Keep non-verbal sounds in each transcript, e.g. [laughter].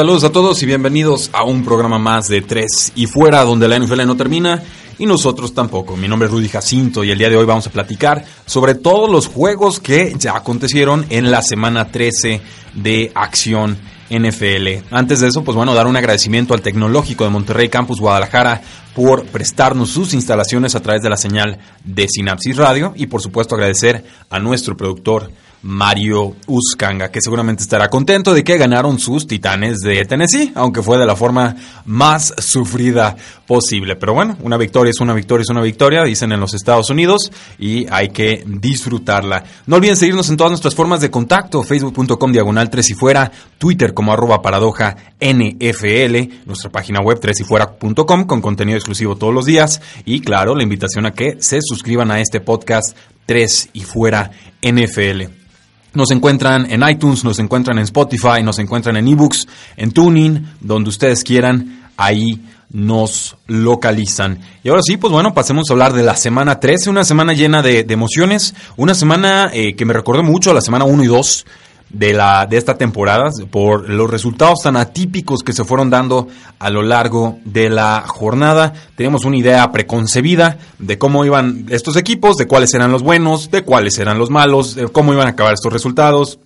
Saludos a todos y bienvenidos a un programa más de Tres y Fuera, donde la NFL no termina y nosotros tampoco. Mi nombre es Rudy Jacinto y el día de hoy vamos a platicar sobre todos los juegos que ya acontecieron en la semana 13 de acción NFL. Antes de eso, pues bueno, dar un agradecimiento al Tecnológico de Monterrey Campus Guadalajara por prestarnos sus instalaciones a través de la señal de Sinapsis Radio y por supuesto agradecer a nuestro productor Mario Uscanga, que seguramente estará contento de que ganaron sus Titanes de Tennessee, aunque fue de la forma más sufrida posible. Pero bueno, una victoria es una victoria es una victoria, dicen en los Estados Unidos, y hay que disfrutarla. No olviden seguirnos en todas nuestras formas de contacto, facebook.com diagonal 3 y fuera, Twitter como arroba paradoja NFL, nuestra página web 3 y fuera.com con contenido exclusivo todos los días, y claro, la invitación a que se suscriban a este podcast 3 y fuera NFL. Nos encuentran en iTunes, nos encuentran en Spotify, nos encuentran en eBooks, en Tuning, donde ustedes quieran, ahí nos localizan. Y ahora sí, pues bueno, pasemos a hablar de la semana 13, una semana llena de, emociones, una semana eh, que me recordó mucho a la semana 1 y 2 de, la, de esta temporada por los resultados tan atípicos que se fueron dando a lo largo de la jornada. Teníamos una idea preconcebida de cómo iban estos equipos, de cuáles eran los buenos, de cuáles eran los malos, de cómo iban a acabar estos resultados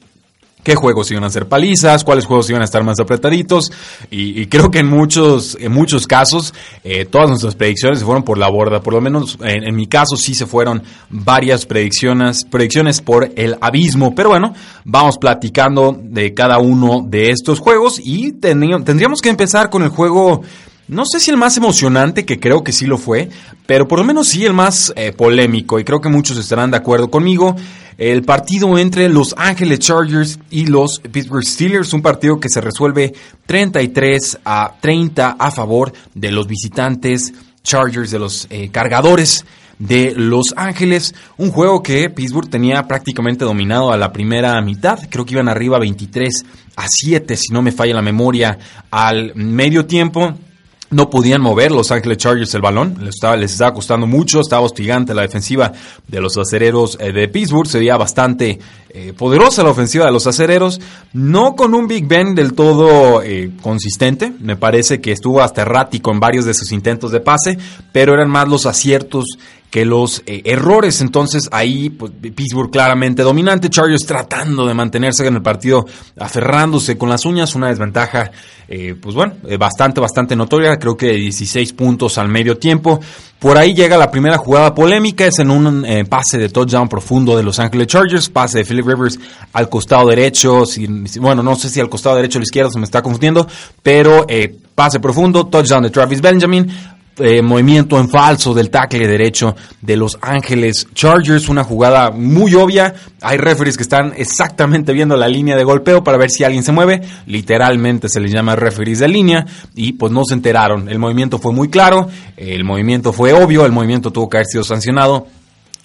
qué juegos iban a ser palizas, cuáles juegos iban a estar más apretaditos. Y, creo que en muchos, en muchos casos, eh, todas nuestras predicciones se fueron por la borda. Por lo menos en, mi caso sí se fueron varias predicciones, predicciones por el abismo. Pero bueno, vamos platicando de cada uno de estos juegos y tendríamos que empezar con el juego no sé si el más emocionante, que creo que sí lo fue, pero por lo menos sí el más eh, polémico, y creo que muchos estarán de acuerdo conmigo. El partido entre Los Ángeles Chargers y los Pittsburgh Steelers, un partido que se resuelve 33 a 30 a favor de los visitantes Chargers, de los eh, cargadores de Los Ángeles. Un juego que Pittsburgh tenía prácticamente dominado a la primera mitad. Creo que iban arriba 23 a 7, si no me falla la memoria, al medio tiempo no podían mover los Ángeles Chargers el balón, les estaba, les estaba costando mucho, estaba hostigante la defensiva de los acereros eh, de Pittsburgh, se veía bastante eh, poderosa la ofensiva de los acereros, no con un Big Ben del todo eh, consistente, me parece que estuvo hasta errático en varios de sus intentos de pase, pero eran más los aciertos que los eh, errores. Entonces ahí pues, Pittsburgh claramente dominante, Chargers tratando de mantenerse en el partido, aferrándose con las uñas, una desventaja, eh, pues bueno, eh, bastante, bastante notoria, creo que 16 puntos al medio tiempo. Por ahí llega la primera jugada polémica, es en un pase de touchdown profundo de Los Ángeles Chargers, pase de Philip Rivers al costado derecho, bueno, no sé si al costado derecho o al izquierdo, se me está confundiendo, pero pase profundo, touchdown de Travis Benjamin, eh, movimiento en falso del tackle derecho de Los Ángeles Chargers, una jugada muy obvia. Hay referees que están exactamente viendo la línea de golpeo para ver si alguien se mueve. Literalmente se les llama referees de línea y pues no se enteraron. El movimiento fue muy claro, el movimiento fue obvio, el movimiento tuvo que haber sido sancionado.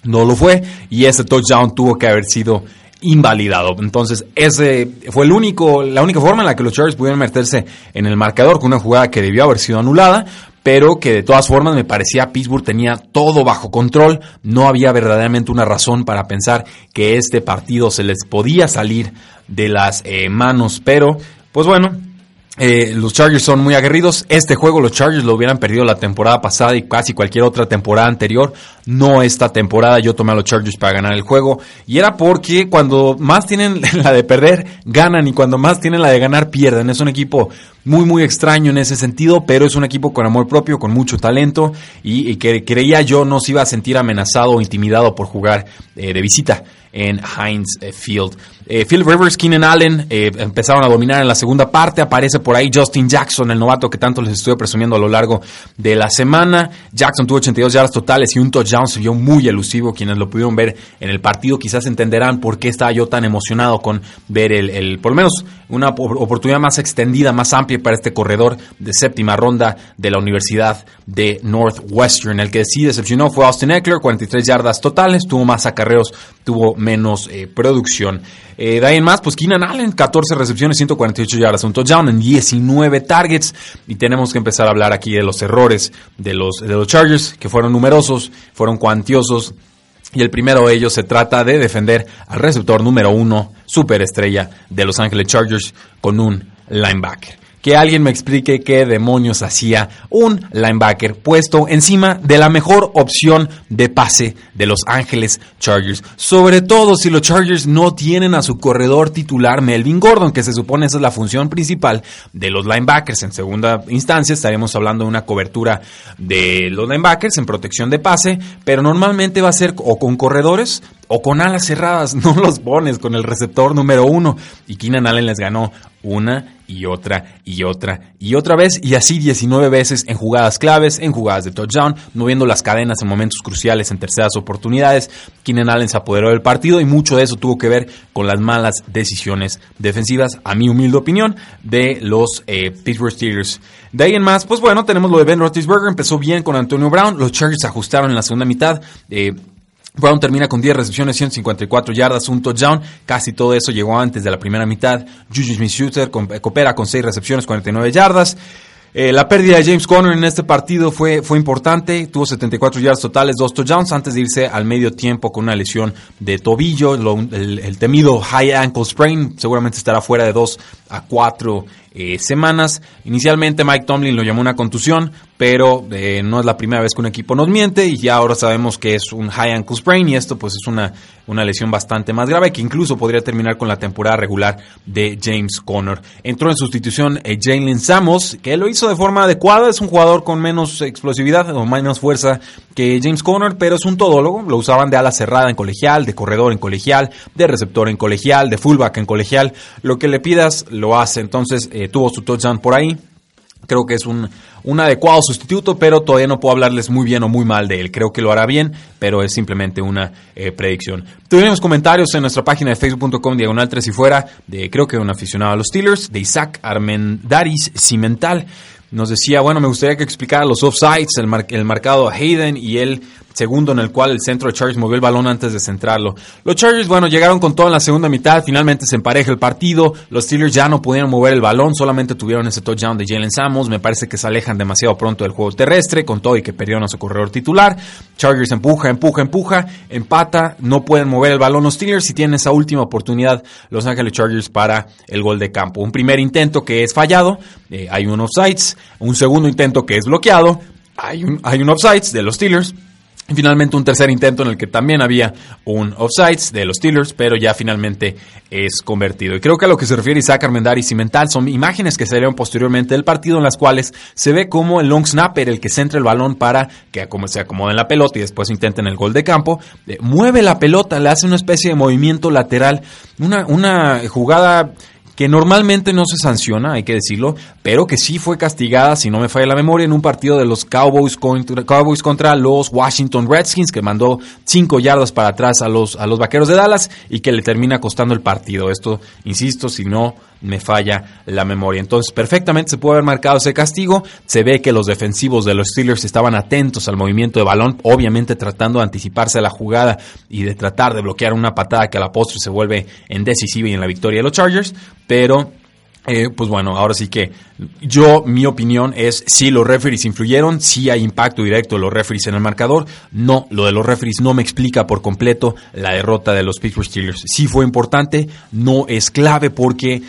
No lo fue y ese touchdown tuvo que haber sido invalidado. Entonces, ese fue el único, la única forma en la que los Chargers pudieron meterse en el marcador con una jugada que debió haber sido anulada, pero que de todas formas me parecía Pittsburgh tenía todo bajo control, no había verdaderamente una razón para pensar que este partido se les podía salir de las eh, manos, pero pues bueno, eh, los Chargers son muy aguerridos. Este juego los Chargers lo hubieran perdido la temporada pasada y casi cualquier otra temporada anterior. No esta temporada yo tomé a los Chargers para ganar el juego. Y era porque cuando más tienen [laughs] la de perder, ganan. Y cuando más tienen la de ganar, pierden. Es un equipo muy, muy extraño en ese sentido, pero es un equipo con amor propio, con mucho talento. Y, que creía yo no se iba a sentir amenazado o intimidado por jugar eh, de visita en Heinz eh, Field. Eh, Phil Rivers, Keenan Allen eh, empezaron a dominar en la segunda parte. Aparece por ahí Justin Jackson, el novato que tanto les estuve presumiendo a lo largo de la semana. Jackson tuvo 82 yardas totales y un touchdown se vio muy elusivo. Quienes lo pudieron ver en el partido quizás entenderán por qué estaba yo tan emocionado con ver el, el por lo menos una oportunidad más extendida, más amplia para este corredor de séptima ronda de la Universidad de Northwestern. El que sí decepcionó fue Austin Eckler, 43 yardas totales, tuvo más acarreos, tuvo menos eh, producción. Eh, de en más, pues Keenan Allen, 14 recepciones, 148 yardas, un touchdown en 19 targets. Y tenemos que empezar a hablar aquí de los errores de los, de los Chargers, que fueron numerosos, fueron cuantiosos. Y el primero de ellos se trata de defender al receptor número uno, superestrella de Los Ángeles Chargers, con un linebacker que alguien me explique qué demonios hacía un linebacker puesto encima de la mejor opción de pase de Los Ángeles Chargers. Sobre todo si los Chargers no tienen a su corredor titular Melvin Gordon, que se supone esa es la función principal de los linebackers. En segunda instancia estaremos hablando de una cobertura de los linebackers en protección de pase, pero normalmente va a ser o con corredores o con alas cerradas, [laughs] no los pones con el receptor número uno. Y Keenan Allen les ganó una y otra y otra y otra vez y así 19 veces en jugadas claves, en jugadas de touchdown, moviendo las cadenas en momentos cruciales, en terceras oportunidades. Keenan Allen se apoderó del partido y mucho de eso tuvo que ver con las malas decisiones defensivas, a mi humilde opinión, de los eh, Pittsburgh Steelers. De ahí en más, pues bueno, tenemos lo de Ben Roethlisberger, empezó bien con Antonio Brown, los Chargers ajustaron en la segunda mitad, eh, Brown termina con 10 recepciones, 154 yardas, un touchdown. Casi todo eso llegó antes de la primera mitad. Juju Smith-Schuster coopera con 6 recepciones, 49 yardas. Eh, la pérdida de James Conner en este partido fue, fue importante, tuvo 74 yardas totales, dos touchdowns antes de irse al medio tiempo con una lesión de tobillo, el, el, temido high ankle sprain, seguramente estará fuera de 2 a 4 eh, semanas. Inicialmente Mike Tomlin lo llamó una contusión, pero eh, no es la primera vez que un equipo nos miente y ya ahora sabemos que es un high ankle sprain y esto pues es una, una lesión bastante más grave que incluso podría terminar con la temporada regular de James Conner. Entró en sustitución eh, Jalen Samos, que lo hizo de forma adecuada, es un jugador con menos explosividad o menos fuerza que James Conner, pero es un todólogo, lo usaban de ala cerrada en colegial, de corredor en colegial, de receptor en colegial, de fullback en colegial, lo que le pidas lo hace, entonces eh, tuvo su touchdown por ahí. Creo que es un, un, adecuado sustituto, pero todavía no puedo hablarles muy bien o muy mal de él. Creo que lo hará bien, pero es simplemente una eh, predicción. Tuvimos comentarios en nuestra página de facebook.com diagonal 3 y fuera de creo que un aficionado a los Steelers, de Isaac Armendaris Cimental. Nos decía, bueno, me gustaría que explicara los offsides, el, el marcado a Hayden y él segundo en el cual el centro de Chargers movió el balón antes de centrarlo. Los Chargers, bueno, llegaron con todo en la segunda mitad, finalmente se empareja el partido, los Steelers ya no pudieron mover el balón, solamente tuvieron ese touchdown de Jalen Samos, me parece que se alejan demasiado pronto del juego terrestre, con todo y que perdieron a su corredor titular. Chargers empuja, empuja, empuja, empata, no pueden mover el balón los Steelers y tienen esa última oportunidad Los Ángeles Chargers para el gol de campo. Un primer intento que es fallado, eh, hay un offsides, un segundo intento que es bloqueado, hay un, hay un offsides de los Steelers, y finalmente un tercer intento en el que también había un offsides de los Steelers, pero ya finalmente es convertido. Y creo que a lo que se refiere Isaac Armendari y Cimental son imágenes que salieron posteriormente del partido en las cuales se ve como el long snapper, el que centra el balón para que se acomode en la pelota y después intenten el gol de campo, eh, mueve la pelota, le hace una especie de movimiento lateral, una, una jugada que normalmente no se sanciona, hay que decirlo, pero que sí fue castigada, si no me falla la memoria, en un partido de los Cowboys contra, Cowboys contra los Washington Redskins, que mandó cinco yardas para atrás a los, a los Vaqueros de Dallas y que le termina costando el partido. Esto, insisto, si no me falla la memoria. Entonces, perfectamente se puede haber marcado ese castigo. Se ve que los defensivos de los Steelers estaban atentos al movimiento de balón, obviamente tratando de anticiparse a la jugada y de tratar de bloquear una patada que a la postre se vuelve en decisiva y en la victoria de los Chargers. Pero eh, pues bueno, ahora sí que yo, mi opinión es si los referees influyeron, si hay impacto directo de los referees en el marcador. No, lo de los referees no me explica por completo la derrota de los Pittsburgh Steelers. Sí fue importante, no es clave porque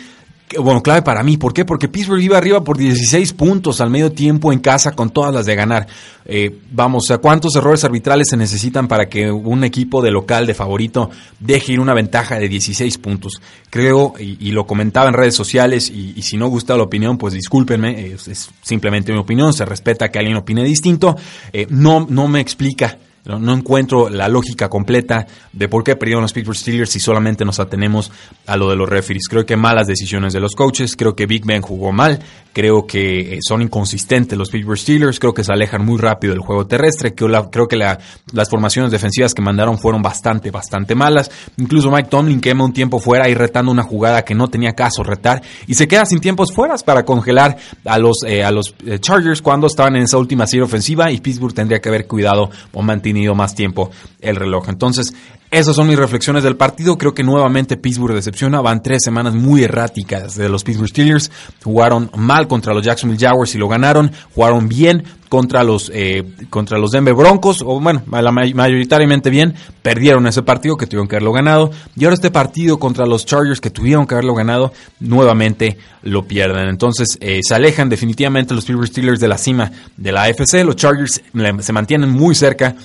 bueno, clave para mí. ¿Por qué? Porque Pittsburgh iba arriba por 16 puntos al medio tiempo en casa con todas las de ganar. Eh, vamos, ¿a cuántos errores arbitrales se necesitan para que un equipo de local, de favorito, deje ir una ventaja de 16 puntos? Creo, y, lo comentaba en redes sociales, y, si no gusta la opinión, pues discúlpenme, es, simplemente mi opinión, se respeta que alguien opine distinto. Eh, no, no me explica No, encuentro la lógica completa de por qué perdieron los Pittsburgh Steelers si solamente nos atenemos a lo de los referees. Creo que malas decisiones de los coaches, creo que Big Ben jugó mal, creo que eh, son inconsistentes los Pittsburgh Steelers, creo que se alejan muy rápido del juego terrestre, creo, que las formaciones defensivas que mandaron fueron bastante, bastante malas. Incluso Mike Tomlin quema un tiempo fuera y retando una jugada que no tenía caso retar y se queda sin tiempos fuera para congelar a los, eh, a los eh, Chargers cuando estaban en esa última serie ofensiva y Pittsburgh tendría que haber cuidado o mantenido más tiempo el reloj. Entonces, esas son mis reflexiones del partido. Creo que nuevamente Pittsburgh decepciona. Van tres semanas muy erráticas de los Pittsburgh Steelers. Jugaron mal contra los Jacksonville Jaguars y lo ganaron. Jugaron bien contra los eh, contra los Denver Broncos o bueno mayoritariamente bien perdieron ese partido que tuvieron que haberlo ganado y ahora este partido contra los Chargers que tuvieron que haberlo ganado nuevamente lo pierden entonces eh, se alejan definitivamente los Pittsburgh Steelers de la cima de la AFC los Chargers se mantienen muy cerca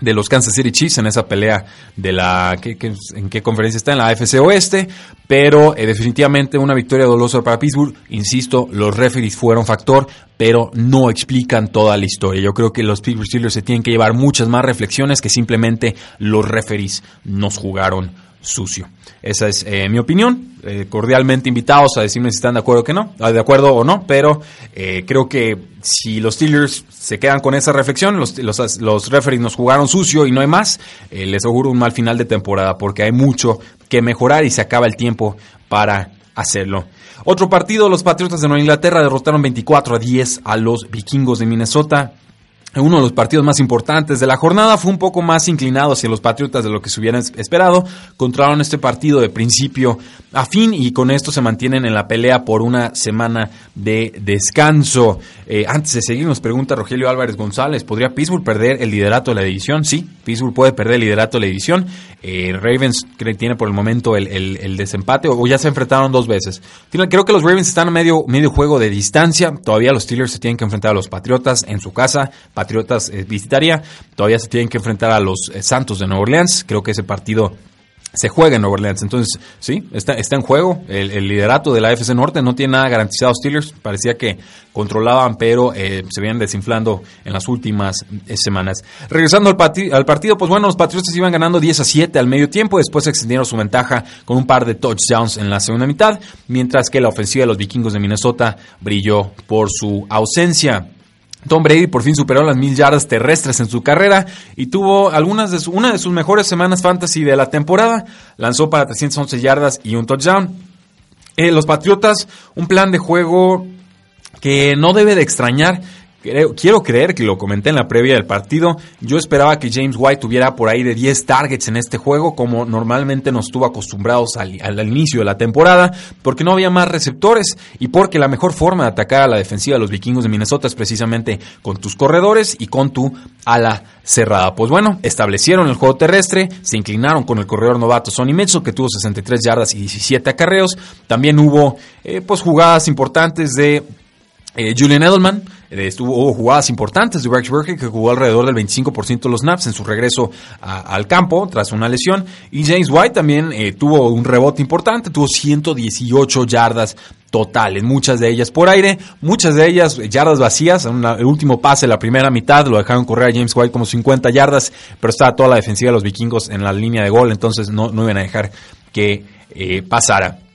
de los Kansas City Chiefs en esa pelea de la en qué conferencia está en la AFC Oeste, pero eh, definitivamente una victoria dolorosa para Pittsburgh. Insisto, los referees fueron factor, pero no explican toda la historia. Yo creo que los Pittsburgh Steelers se tienen que llevar muchas más reflexiones que simplemente los referees nos jugaron sucio. Esa es eh, mi opinión. Eh, cordialmente invitados a decirme si están de acuerdo que no, ah, de acuerdo o no, pero eh, creo que si los Steelers se quedan con esa reflexión, los, los, referees nos jugaron sucio y no hay más, les auguro un mal final de temporada porque hay mucho que mejorar y se acaba el tiempo para hacerlo. Otro partido, los Patriotas de Nueva Inglaterra derrotaron 24 a 10 a los Vikingos de Minnesota uno de los partidos más importantes de la jornada fue un poco más inclinado hacia los Patriotas de lo que se hubieran esperado. Controlaron este partido de principio a fin y con esto se mantienen en la pelea por una semana de descanso. Eh, antes de seguir nos pregunta Rogelio Álvarez González, ¿podría Pittsburgh perder el liderato de la división? Sí, Pittsburgh puede perder el liderato de la división. Eh, Ravens tiene por el momento el, desempate o ya se enfrentaron dos veces. Creo que los Ravens están a medio, juego de distancia. Todavía los Steelers se tienen que enfrentar a los Patriotas en su casa. Patriotas eh, visitaría. Todavía se tienen que enfrentar a los Santos de Nueva Orleans. Creo que ese partido se juega en Orleans. Entonces, sí, está, está en juego. El, liderato de la FC Norte no tiene nada garantizado. Steelers parecía que controlaban, pero eh, se vienen desinflando en las últimas semanas. Regresando al, al, partido, pues bueno, los Patriotas iban ganando 10 a 7 al medio tiempo. Después extendieron su ventaja con un par de touchdowns en la segunda mitad, mientras que la ofensiva de los vikingos de Minnesota brilló por su ausencia. Tom Brady por fin superó las mil yardas terrestres en su carrera y tuvo algunas de una de sus mejores semanas fantasy de la temporada. Lanzó para 311 yardas y un touchdown. Eh, los Patriotas, un plan de juego que no debe de extrañar quiero creer que lo comenté en la previa del partido. Yo esperaba que James White tuviera por ahí de 10 targets en este juego, como normalmente nos estuvo acostumbrados al, al, inicio de la temporada, porque no había más receptores y porque la mejor forma de atacar a la defensiva de los vikingos de Minnesota es precisamente con tus corredores y con tu ala cerrada. Pues bueno, establecieron el juego terrestre, se inclinaron con el corredor novato Sonny Mitchell, que tuvo 63 yardas y 17 acarreos. También hubo eh, pues jugadas importantes de eh, Julian Edelman estuvo, hubo jugadas importantes de Rex Burkhead que jugó alrededor del 25% de los snaps en su regreso al campo tras una lesión. Y James White también eh, tuvo un rebote importante, tuvo 118 yardas totales, muchas de ellas por aire, muchas de ellas yardas vacías. El último pase, la primera mitad, lo dejaron correr a James White como 50 yardas, pero estaba toda la defensiva de los vikingos en la línea de gol, entonces no, no iban a dejar que pasara.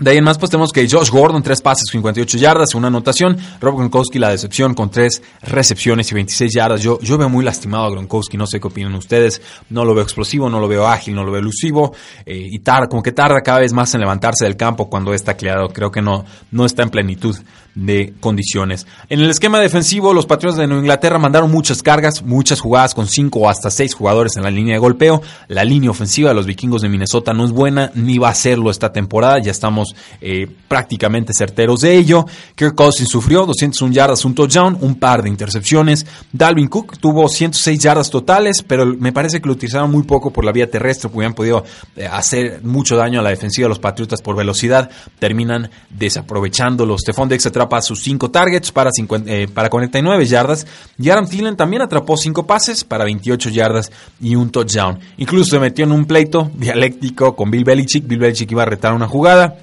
De ahí en más, pues tenemos que Josh Gordon, tres pases, 58 yardas, una anotación. Rob Gronkowski, la decepción, con tres recepciones y 26 yardas. Yo, yo veo muy lastimado a Gronkowski, no sé qué opinan ustedes. No lo veo explosivo, no lo veo ágil, no lo veo elusivo. Eh, y tarda, como que tarda cada vez más en levantarse del campo cuando está tacleado. Creo que no, no está en plenitud de condiciones. En el esquema defensivo, los Patriotas de Nueva Inglaterra mandaron muchas cargas, muchas jugadas con cinco o hasta seis jugadores en la línea de golpeo. La línea ofensiva de los vikingos de Minnesota no es buena, ni va a serlo esta temporada. Ya estamos eh, prácticamente certeros de ello. Kirk Cousins sufrió 201 yardas, un touchdown, un par de intercepciones. Dalvin Cook tuvo 106 yardas totales, pero me parece que lo utilizaron muy poco por la vía terrestre, hubieran podido eh, hacer mucho daño a la defensiva de los Patriotas por velocidad. Terminan desaprovechándolo. Stephon Dex atrapa sus 5 targets para, eh, para 49 yardas. Y Adam Thielen también atrapó 5 pases para 28 yardas y un touchdown. Incluso se metió en un pleito dialéctico con Bill Belichick. Bill Belichick iba a retar una jugada.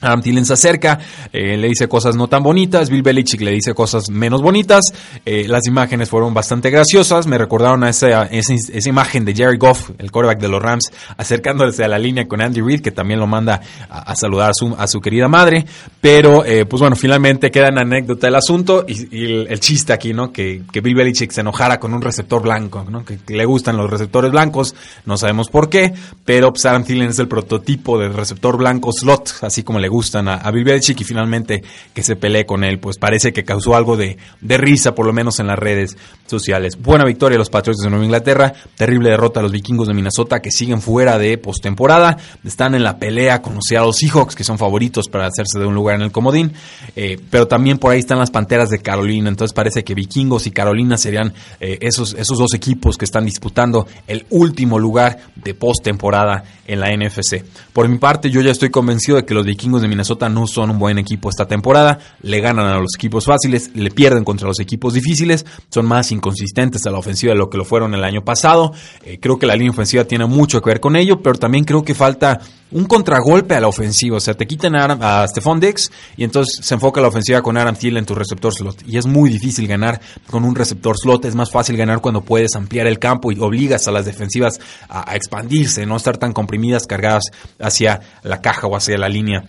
Adam Thielen se acerca, eh, le dice cosas no tan bonitas, Bill Belichick le dice cosas menos bonitas, eh, las imágenes fueron bastante graciosas, me recordaron a esa, esa, imagen de Jerry Goff, el quarterback de los Rams, acercándose a la línea con Andy Reid, que también lo manda a, saludar a su, a su, querida madre, pero eh, pues bueno, finalmente queda en anécdota el asunto y, el, chiste aquí, ¿no? Que, que, Bill Belichick se enojara con un receptor blanco, ¿no? Que, le gustan los receptores blancos, no sabemos por qué, pero pues Adam Thielen es el prototipo del receptor blanco slot, así como le gustan a, a Belichick y finalmente que se pelee con él, pues parece que causó algo de, risa, por lo menos en las redes sociales. Buena victoria a los Patriots de Nueva Inglaterra, terrible derrota a los vikingos de Minnesota que siguen fuera de postemporada, están en la pelea con los Seahawks que son favoritos para hacerse de un lugar en el comodín, eh, pero también por ahí están las Panteras de Carolina, entonces parece que vikingos y Carolina serían eh, esos, esos dos equipos que están disputando el último lugar de postemporada en la NFC. Por mi parte, yo ya estoy convencido de que los vikingos de Minnesota no son un buen equipo esta temporada, le ganan a los equipos fáciles, le pierden contra los equipos difíciles, son más inconsistentes a la ofensiva de lo que lo fueron el año pasado. Eh, creo que la línea ofensiva tiene mucho que ver con ello, pero también creo que falta un contragolpe a la ofensiva. O sea, te quitan a, a Stephon Dix y entonces se enfoca la ofensiva con Aaron Thiel en tu receptor slot. Y es muy difícil ganar con un receptor slot. Es más fácil ganar cuando puedes ampliar el campo y obligas a las defensivas a, a expandirse, no estar tan comprimidas, cargadas hacia la caja o hacia la línea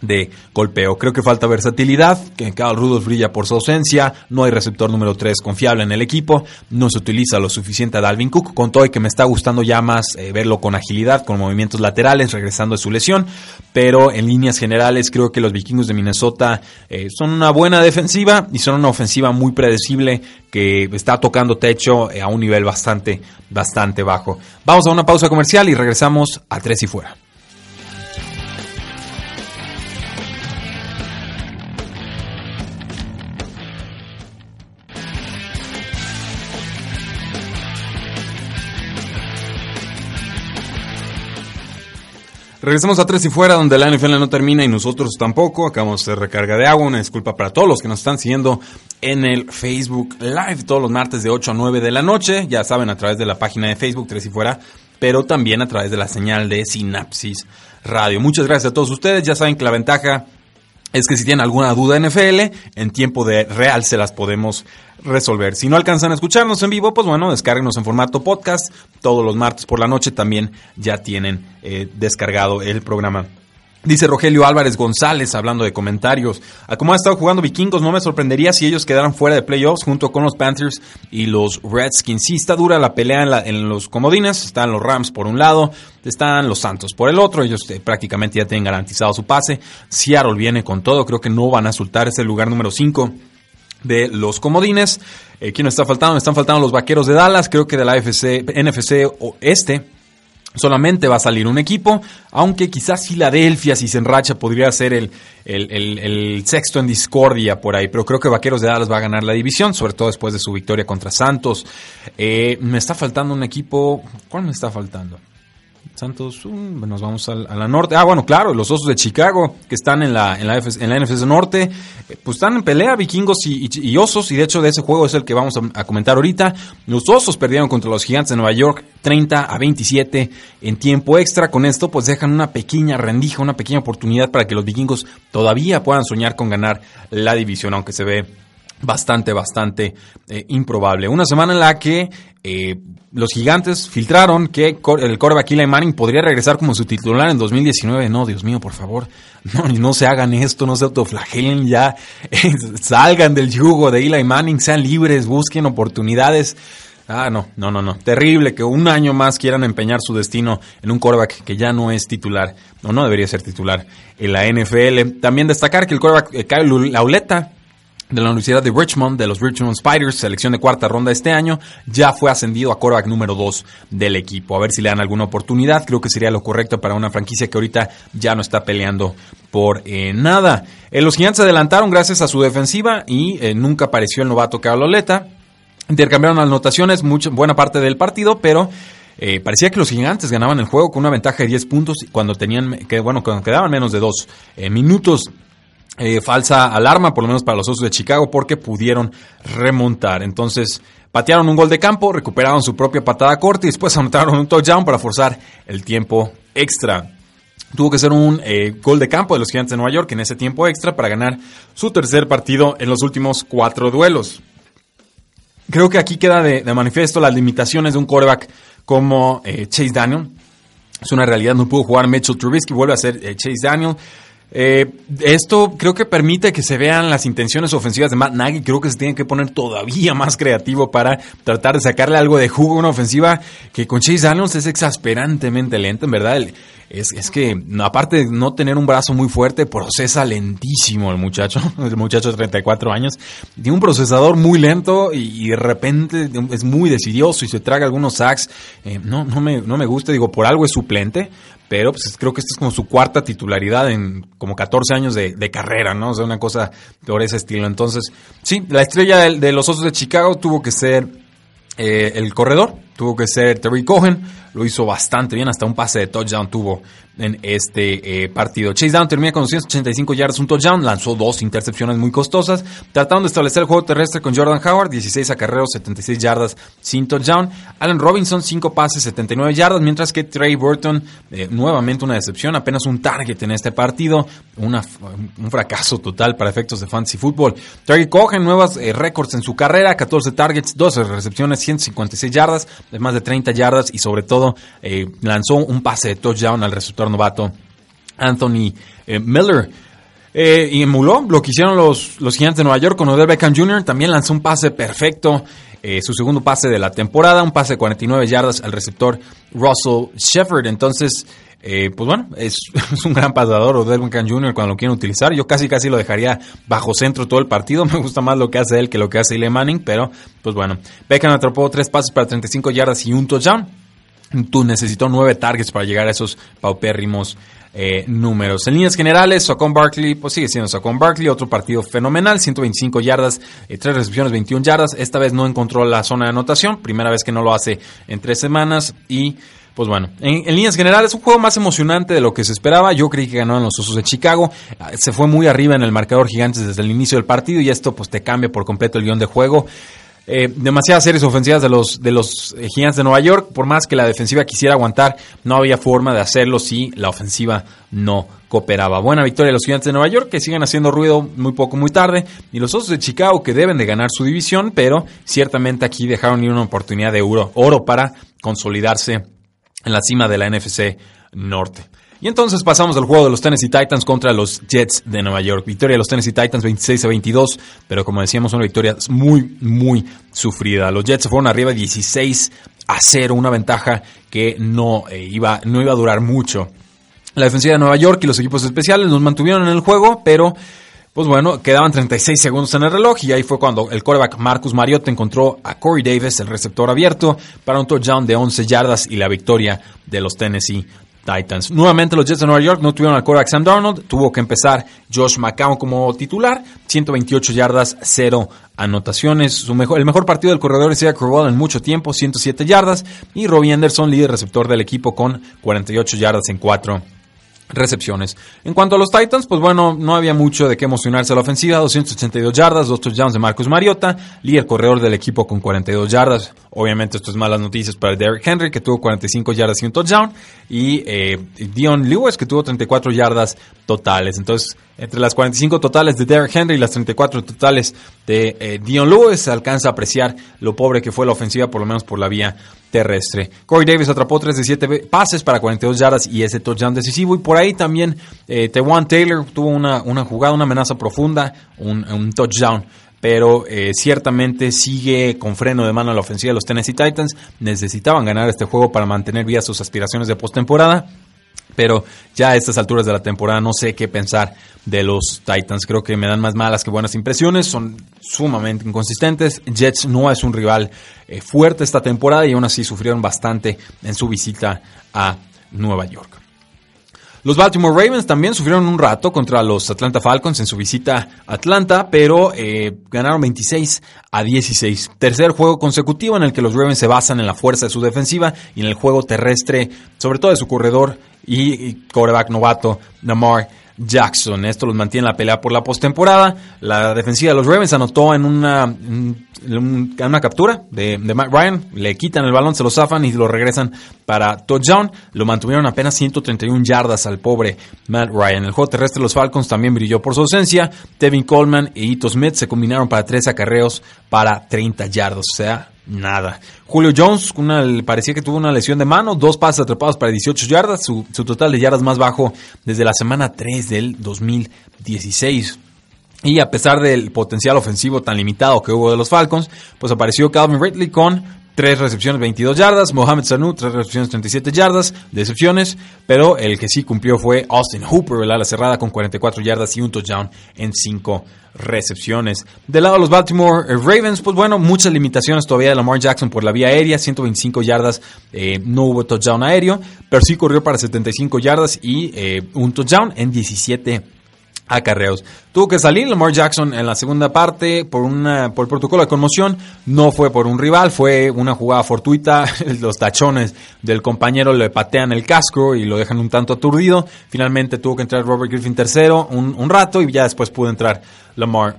de golpeo. Creo que falta versatilidad, que Carl Rudolph brilla por su ausencia, no hay receptor número 3 confiable en el equipo, no se utiliza lo suficiente a Dalvin Cook, con todo y que me está gustando ya más eh, verlo con agilidad, con movimientos laterales, regresando de su lesión, pero en líneas generales creo que los vikingos de Minnesota eh, son una buena defensiva y son una ofensiva muy predecible que está tocando techo eh, a un nivel bastante, bastante bajo. Vamos a una pausa comercial y regresamos a tres y fuera. Regresamos a Tres y Fuera, donde la NFL no termina y nosotros tampoco. Acabamos de recarga de agua. Una disculpa para todos los que nos están siguiendo en el Facebook Live todos los martes de 8 a 9 de la noche. Ya saben, a través de la página de Facebook Tres y Fuera, pero también a través de la señal de Sinapsis Radio. Muchas gracias a todos ustedes. Ya saben que la ventaja es que si tienen alguna duda NFL, en tiempo de real se las podemos resolver. Si no alcanzan a escucharnos en vivo, pues bueno, descárguenos en formato podcast. Todos los martes por la noche también ya tienen eh, descargado el programa Dice Rogelio Álvarez González, hablando de comentarios. A cómo ha estado jugando Vikingos, no me sorprendería si ellos quedaran fuera de playoffs junto con los Panthers y los Redskins. Sí está dura la pelea en, los comodines. Están los Rams por un lado, están los Santos por el otro. Ellos eh, prácticamente ya tienen garantizado su pase. Seattle viene con todo. Creo que no van a soltar ese lugar número 5 de los comodines. Eh, ¿Quién está faltando? Me están faltando los Vaqueros de Dallas. Creo que de la FC, NFC Oeste Solamente va a salir un equipo, aunque quizás Filadelfia, si se enracha, podría ser el, el, sexto en discordia por ahí. Pero creo que Vaqueros de Dallas va a ganar la división, sobre todo después de su victoria contra Santos. Eh, me está faltando un equipo. ¿Cuál me está faltando? Santos, um, nos vamos a, la norte. Ah, bueno, claro, los Osos de Chicago, que están en la, en en la NFC Norte, eh, pues están en pelea, vikingos y, Osos, y de hecho de ese juego es el que vamos a, comentar ahorita. Los Osos perdieron contra los Gigantes de Nueva York 30 a 27 en tiempo extra. Con esto, pues dejan una pequeña rendija, una pequeña oportunidad para que los vikingos todavía puedan soñar con ganar la división, aunque se ve bastante, bastante eh, improbable. Una semana en la que eh, los gigantes filtraron que el coreback Eli Manning podría regresar como su titular en 2019. No, Dios mío, por favor, [laughs] no, se hagan esto, no se autoflagelen ya, [laughs] salgan del yugo de Eli Manning, sean libres, busquen oportunidades. Ah, no, no, no, no. Terrible que un año más quieran empeñar su destino en un coreback que ya no es titular, o no debería ser titular en la NFL. También destacar que el coreback eh, Kyle Lauleta de la Universidad de Richmond, de los Richmond Spiders, selección de cuarta ronda este año, ya fue ascendido a quarterback número 2 del equipo. A ver si le dan alguna oportunidad. Creo que sería lo correcto para una franquicia que ahorita ya no está peleando por eh, nada. Eh, los gigantes se adelantaron gracias a su defensiva y eh, nunca apareció el novato Carloleta. Intercambiaron anotaciones mucha, buena parte del partido, pero parecía que los gigantes ganaban el juego con una ventaja de 10 puntos cuando tenían, que bueno, cuando quedaban menos de dos minutos. Eh, falsa alarma, por lo menos para los Osos de Chicago, porque pudieron remontar. Entonces, patearon un gol de campo, recuperaron su propia patada corta y después [laughs] anotaron un touchdown para forzar el tiempo extra. tuvo que ser un eh, gol de campo de los Gigantes de Nueva York en ese tiempo extra para ganar su tercer partido en los últimos cuatro duelos. Creo que aquí queda de, manifiesto las limitaciones de un quarterback como eh, Chase Daniel. Es una realidad, no pudo jugar Mitchell Trubisky, vuelve a ser Chase Daniel. Eh, esto creo que permite que se vean las intenciones ofensivas de Matt Nagy. Creo que se tiene que poner todavía [laughs] más creativo para tratar de sacarle algo de jugo a una ofensiva que con Chase Daniels es exasperantemente lenta, en verdad. Es, es, que, aparte de no tener un brazo muy fuerte, procesa lentísimo el muchacho, [laughs] el muchacho de 34 años. Tiene un procesador muy lento y, de repente es muy decidioso y se traga algunos sacks. Eh, no, no, me, no me gusta, digo, por algo es suplente, pero pues creo que esta es como su cuarta titularidad en como 14 años de, carrera, ¿no? O sea, una cosa por ese estilo. Entonces, sí, la estrella de, los Osos de Chicago tuvo que ser eh, el corredor, tuvo que ser Terry Cohen, lo hizo bastante bien, hasta un pase de touchdown tuvo en este eh, partido. Chase Down termina con 285 yardas, un touchdown, lanzó dos intercepciones muy costosas, tratando de establecer el juego terrestre con Jordan Howard, 16 acarreos, 76 yardas sin touchdown. Allen Robinson, 5 pases, 79 yardas, mientras que Trey Burton, eh, nuevamente una decepción, apenas un target en este partido, una, un fracaso total para efectos de fantasy football. Trey Cohen, nuevas eh, récords en su carrera, 14 targets, 12 recepciones, 156 yardas, de más de 30 yardas y sobre todo lanzó un pase de touchdown al receptor novato Anthony eh, Miller. Eh, y emuló lo que hicieron los, los gigantes de Nueva York con Odell Beckham Jr. También lanzó un pase perfecto, eh, su segundo pase de la temporada, un pase de 49 yardas al receptor Russell Shepard. Entonces, pues bueno, [laughs] es, un gran pasador Odell Beckham Jr. cuando lo quieren utilizar. Yo casi casi lo dejaría bajo centro todo el partido. [laughs] Me gusta más lo que hace él que lo que hace Eli Manning, pero pues bueno. Beckham atrapó tres pases para 35 yardas y un touchdown. Tú necesitó nueve targets para llegar a esos paupérrimos eh, números. En líneas generales, Socon Barkley, pues sigue siendo Socon Barkley, otro partido fenomenal, 125 yardas, eh, tres recepciones, 21 yardas. Esta vez no encontró la zona de anotación, primera vez que no lo hace en tres semanas y pues bueno, en, en, líneas generales, un juego más emocionante de lo que se esperaba. Yo creí que ganaban los Osos de Chicago. Se fue muy arriba en el marcador gigantes desde el inicio del partido y esto pues te cambia por completo el guion de juego. Eh, demasiadas series ofensivas de los, de los eh, Gigantes de Nueva York. Por más que la defensiva quisiera aguantar, no había forma de hacerlo si la ofensiva no cooperaba. Buena victoria de los Gigantes de Nueva York, que siguen haciendo ruido muy poco, muy tarde. Y los Osos de Chicago, que deben de ganar su división, pero ciertamente aquí dejaron ir una oportunidad de oro, oro para consolidarse en la cima de la NFC Norte. Y entonces pasamos al juego de los Tennessee Titans contra los Jets de Nueva York. Victoria de los Tennessee Titans 26 a 22, pero como decíamos, una victoria muy, muy sufrida. Los Jets se fueron arriba 16 a 0, una ventaja que no, eh, iba, no iba a durar mucho. La defensiva de Nueva York y los equipos especiales nos mantuvieron en el juego, pero pues bueno, quedaban 36 segundos en el reloj y ahí fue cuando el quarterback Marcus Mariota encontró a Corey Davis, el receptor abierto, para un touchdown de 11 yardas y la victoria de los Tennessee Titans. Nuevamente los Jets de Nueva York no tuvieron al quarterback Sam Darnold, tuvo que empezar Josh McCown como titular, 128 yardas, 0 anotaciones. Su mejor, el mejor partido del corredor es Zach en mucho tiempo, 107 yardas, y Robbie Anderson, líder receptor del equipo con 48 yardas en 4 recepciones. En cuanto a los Titans, pues bueno, no había mucho de qué emocionarse a la ofensiva, 282 yardas, dos touchdowns de Marcus Mariota, líder corredor del equipo con 42 yardas. Obviamente esto es malas noticias para Derrick Henry, que tuvo 45 yardas y un touchdown, y eh, Dion Lewis, que tuvo 34 yardas totales. Entonces, entre las 45 totales de Derrick Henry y las 34 totales de eh, Dion Lewis, se alcanza a apreciar lo pobre que fue la ofensiva, por lo menos por la vía terrestre. Corey Davis atrapó 3 de 7 pases para 42 yardas y ese touchdown decisivo. Y por ahí también eh, Tewan Taylor tuvo una, una, jugada, una amenaza profunda, un, touchdown. Pero eh, ciertamente sigue con freno de mano la ofensiva de los Tennessee Titans. Necesitaban ganar este juego para mantener vía sus aspiraciones de postemporada. Pero ya a estas alturas de la temporada no sé qué pensar de los Titans. Creo que me dan más malas que buenas impresiones. Son sumamente inconsistentes. Jets no es un rival eh, fuerte esta temporada y aún así sufrieron bastante en su visita a Nueva York. Los Baltimore Ravens también sufrieron un rato contra los Atlanta Falcons en su visita a Atlanta, pero eh, ganaron 26 a 16. Tercer juego consecutivo en el que los Ravens se basan en la fuerza de su defensiva y en el juego terrestre, sobre todo de su corredor y, coreback novato Namar Jackson. Esto los mantiene en la pelea por la postemporada. La defensiva de los Ravens anotó en una, en una captura de, Matt Ryan. Le quitan el balón, se lo zafan y lo regresan para touchdown. Lo mantuvieron apenas 131 yardas al pobre Matt Ryan. El juego terrestre de los Falcons también brilló por su ausencia. Tevin Coleman y Ito Smith se combinaron para tres acarreos para 30 yardas. O sea, nada. Julio Jones una, parecía que tuvo una lesión de mano, dos pases atrapados para 18 yardas, su, total de yardas más bajo desde la semana 3 del 2016. Y a pesar del potencial ofensivo tan limitado que hubo de los Falcons, pues apareció Calvin Ridley con 3 recepciones, 22 yardas. Mohamed Sanu, 3 recepciones, 37 yardas. Decepciones. Pero el que sí cumplió fue Austin Hooper, la cerrada con 44 yardas y un touchdown en 5 recepciones. Del lado de los Baltimore Ravens, pues bueno, muchas limitaciones todavía de Lamar Jackson por la vía aérea, 125 yardas, eh, no hubo touchdown aéreo, pero sí corrió para 75 yardas y eh, un touchdown en 17 acarreos. Tuvo que salir Lamar Jackson en la segunda parte por, una, por protocolo de conmoción. No fue por un rival, fue una jugada fortuita. [laughs] Los tachones del compañero le patean el casco y lo dejan un tanto aturdido. Finalmente tuvo que entrar Robert Griffin tercero un, un rato y ya después pudo entrar Lamar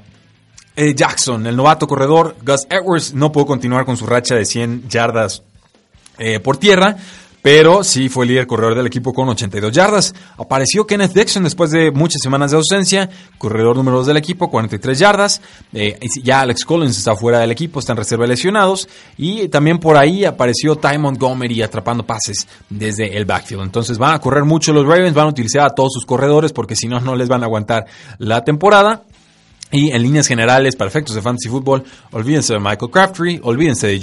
eh, Jackson. El novato corredor Gus Edwards no pudo continuar con su racha de 100 yardas eh, por tierra pero sí fue líder corredor del equipo con 82 yardas. Apareció Kenneth Dixon después de muchas semanas de ausencia, corredor número 2 del equipo, 43 yardas. Eh, ya Alex Collins está fuera del equipo, está en reserva lesionados. Y también por ahí apareció Ty Montgomery atrapando pases desde el backfield. Entonces van a correr mucho los Ravens, van a utilizar a todos sus corredores porque si no, no les van a aguantar la temporada. Y en líneas generales, para efectos de fantasy football, olvídense de Michael Crabtree, olvídense de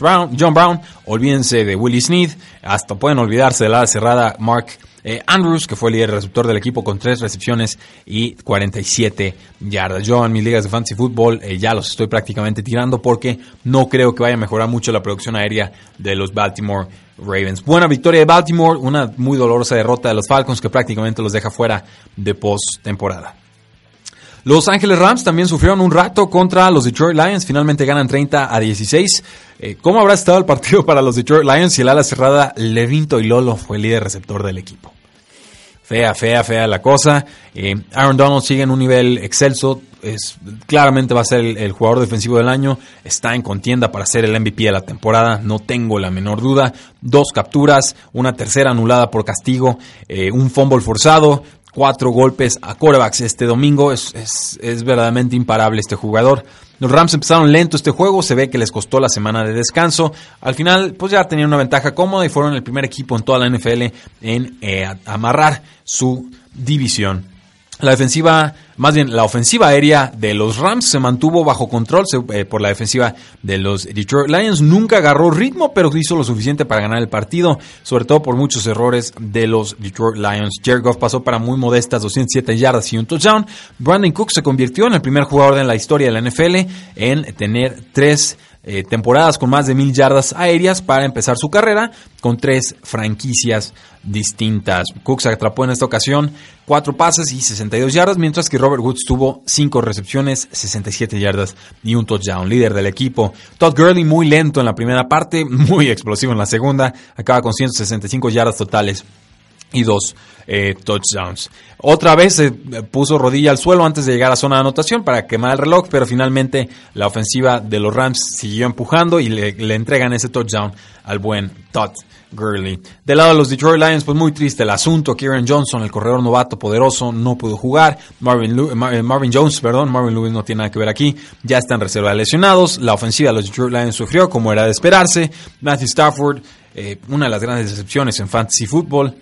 Brown, John Brown, olvídense de Willie Sneed, hasta pueden olvidarse de la cerrada Mark eh, Andrews, que fue el líder receptor del equipo con 3 recepciones y 47 yardas. Yo en mis ligas de fantasy football eh, ya los estoy prácticamente tirando porque no creo que vaya a mejorar mucho la producción aérea de los Baltimore Ravens. Buena victoria de Baltimore, una muy dolorosa derrota de los Falcons que prácticamente los deja fuera de post temporada. Los Ángeles Rams también sufrieron un rato contra los Detroit Lions, finalmente ganan 30 a 16. Eh, ¿Cómo habrá estado el partido [laughs] para los Detroit Lions si el ala cerrada Levinto y Lolo fue el líder receptor del equipo? Fea, fea, fea la cosa. Eh, Aaron Donald sigue en un nivel excelso. Es, claramente va a ser el, jugador defensivo del año. Está en contienda para ser el MVP de la temporada. No tengo la menor duda. Dos capturas, una tercera anulada por castigo, eh, un fumble forzado cuatro golpes a corebacks este domingo. Es, es, verdaderamente imparable este jugador. Los Rams empezaron lento este juego, se ve que les costó la semana de descanso. Al final, pues ya tenían una ventaja cómoda y fueron el primer equipo en toda la NFL en eh, amarrar su división. La defensiva, más bien la ofensiva aérea de los Rams se mantuvo bajo control eh, por la defensiva de los Detroit Lions. Nunca agarró ritmo, pero hizo lo suficiente para ganar el partido, sobre todo por muchos errores de los Detroit Lions. Jared Goff pasó para muy modestas 207 yardas y un touchdown. Brandon Cook se convirtió en el primer jugador en la historia de la NFL en tener tres eh, temporadas con más de mil yardas aéreas para empezar su carrera con tres franquicias distintas. Cook se atrapó en esta ocasión cuatro pases y 62 yardas, mientras que Robert Woods tuvo cinco recepciones, 67 yardas y un touchdown. Líder del equipo. Todd Gurley muy lento en la primera parte, [laughs] muy explosivo en la segunda, acaba con 165 yardas totales y dos eh, touchdowns. Otra vez se puso rodilla al suelo antes de llegar a zona de anotación para quemar el reloj, pero finalmente la ofensiva de los Rams siguió empujando y le, entregan ese touchdown al buen Todd Gurley. Del lado de los Detroit Lions, pues muy triste el asunto. Kieran Johnson, el corredor novato poderoso, no pudo jugar. Marvin, eh, Marvin Jones, perdón, Marvin Lewis no tiene nada que ver aquí. Ya está en reserva de lesionados. La ofensiva de los Detroit Lions sufrió como era de esperarse. Matthew Stafford, eh, una de las grandes decepciones en fantasy football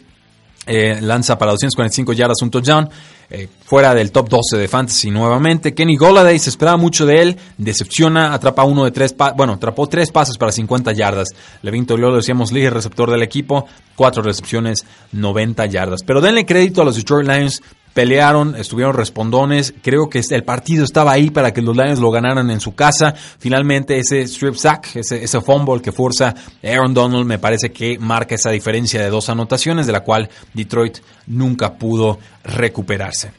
eh, lanza para 245 yardas un touchdown. Eh, fuera del top 12 de fantasy nuevamente. Kenny Goladay se esperaba mucho de él, decepciona, atrapa uno de tres, bueno, atrapó tres pasos para 50 yardas. Levin lo decíamos, líder receptor del equipo, cuatro recepciones, 90 yardas. Pero denle crédito a los Detroit Lions pelearon, estuvieron respondones. Creo que el partido estaba ahí para que los Lions lo ganaran en su casa. Finalmente, ese strip sack, ese, fumble que forza Aaron Donald, me parece que marca esa diferencia de dos anotaciones, de la cual Detroit nunca pudo recuperarse.